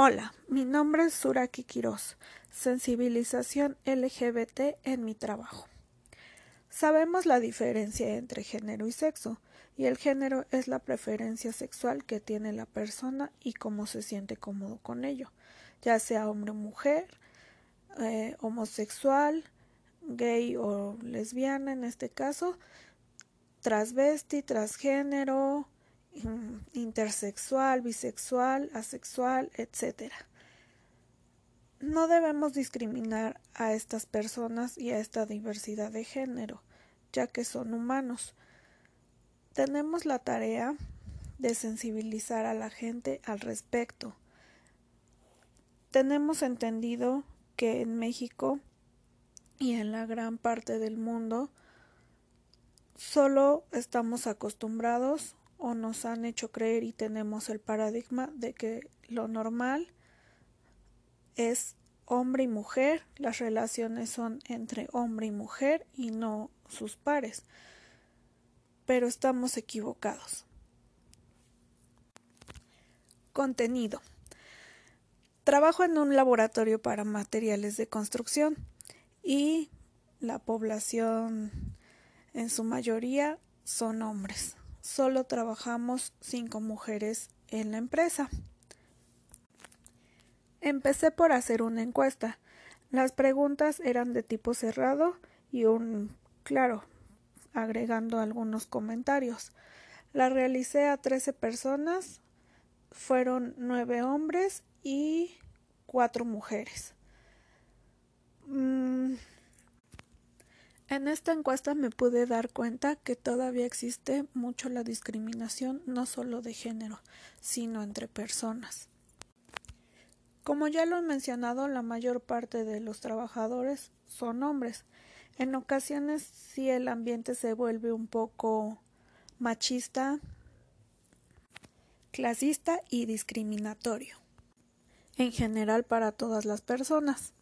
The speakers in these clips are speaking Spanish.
Hola, mi nombre es Suraki Quiroz, sensibilización LGBT en mi trabajo. Sabemos la diferencia entre género y sexo, y el género es la preferencia sexual que tiene la persona y cómo se siente cómodo con ello, ya sea hombre o mujer, eh, homosexual, gay o lesbiana en este caso, transvesti, transgénero, intersexual, bisexual, asexual, etc. No debemos discriminar a estas personas y a esta diversidad de género, ya que son humanos. Tenemos la tarea de sensibilizar a la gente al respecto. Tenemos entendido que en México y en la gran parte del mundo solo estamos acostumbrados o nos han hecho creer y tenemos el paradigma de que lo normal es hombre y mujer, las relaciones son entre hombre y mujer y no sus pares. Pero estamos equivocados. Contenido. Trabajo en un laboratorio para materiales de construcción y la población en su mayoría son hombres solo trabajamos cinco mujeres en la empresa. Empecé por hacer una encuesta. Las preguntas eran de tipo cerrado y un claro, agregando algunos comentarios. La realicé a 13 personas, fueron nueve hombres y cuatro mujeres. Mm, en esta encuesta me pude dar cuenta que todavía existe mucho la discriminación no solo de género, sino entre personas. Como ya lo he mencionado, la mayor parte de los trabajadores son hombres. En ocasiones sí el ambiente se vuelve un poco machista, clasista y discriminatorio. En general para todas las personas.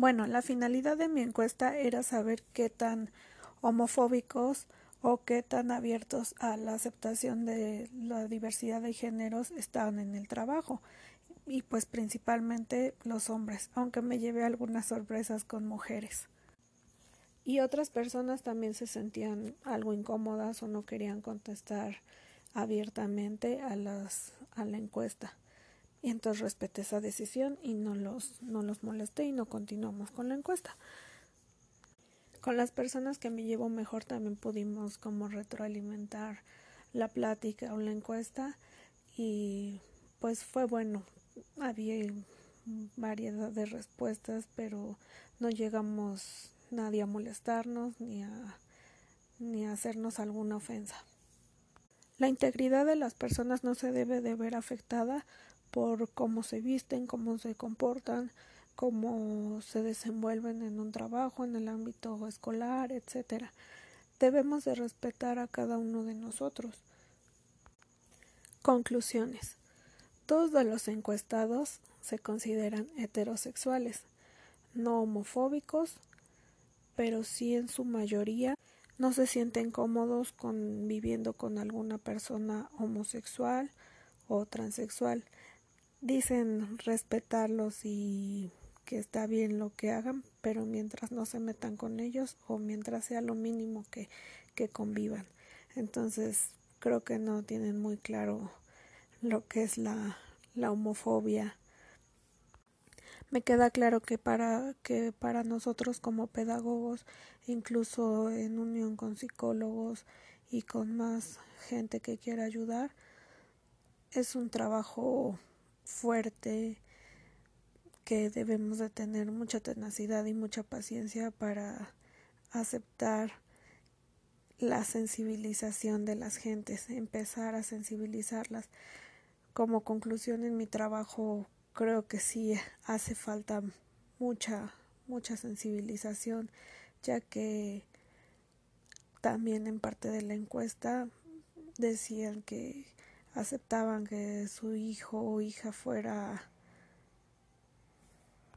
Bueno, la finalidad de mi encuesta era saber qué tan homofóbicos o qué tan abiertos a la aceptación de la diversidad de géneros estaban en el trabajo y pues principalmente los hombres, aunque me llevé algunas sorpresas con mujeres. Y otras personas también se sentían algo incómodas o no querían contestar abiertamente a las a la encuesta. Y entonces respeté esa decisión y no los, no los molesté y no continuamos con la encuesta. Con las personas que me llevo mejor también pudimos como retroalimentar la plática o la encuesta y pues fue bueno. Había variedad de respuestas, pero no llegamos nadie a molestarnos ni a, ni a hacernos alguna ofensa. La integridad de las personas no se debe de ver afectada por cómo se visten, cómo se comportan, cómo se desenvuelven en un trabajo, en el ámbito escolar, etcétera. Debemos de respetar a cada uno de nosotros. Conclusiones. Todos los encuestados se consideran heterosexuales, no homofóbicos, pero sí en su mayoría no se sienten cómodos con viviendo con alguna persona homosexual o transexual dicen respetarlos y que está bien lo que hagan, pero mientras no se metan con ellos o mientras sea lo mínimo que, que convivan. Entonces, creo que no tienen muy claro lo que es la, la homofobia. Me queda claro que para que para nosotros como pedagogos, incluso en unión con psicólogos y con más gente que quiera ayudar, es un trabajo fuerte, que debemos de tener mucha tenacidad y mucha paciencia para aceptar la sensibilización de las gentes, empezar a sensibilizarlas. Como conclusión en mi trabajo creo que sí hace falta mucha, mucha sensibilización, ya que también en parte de la encuesta decían que aceptaban que su hijo o hija fuera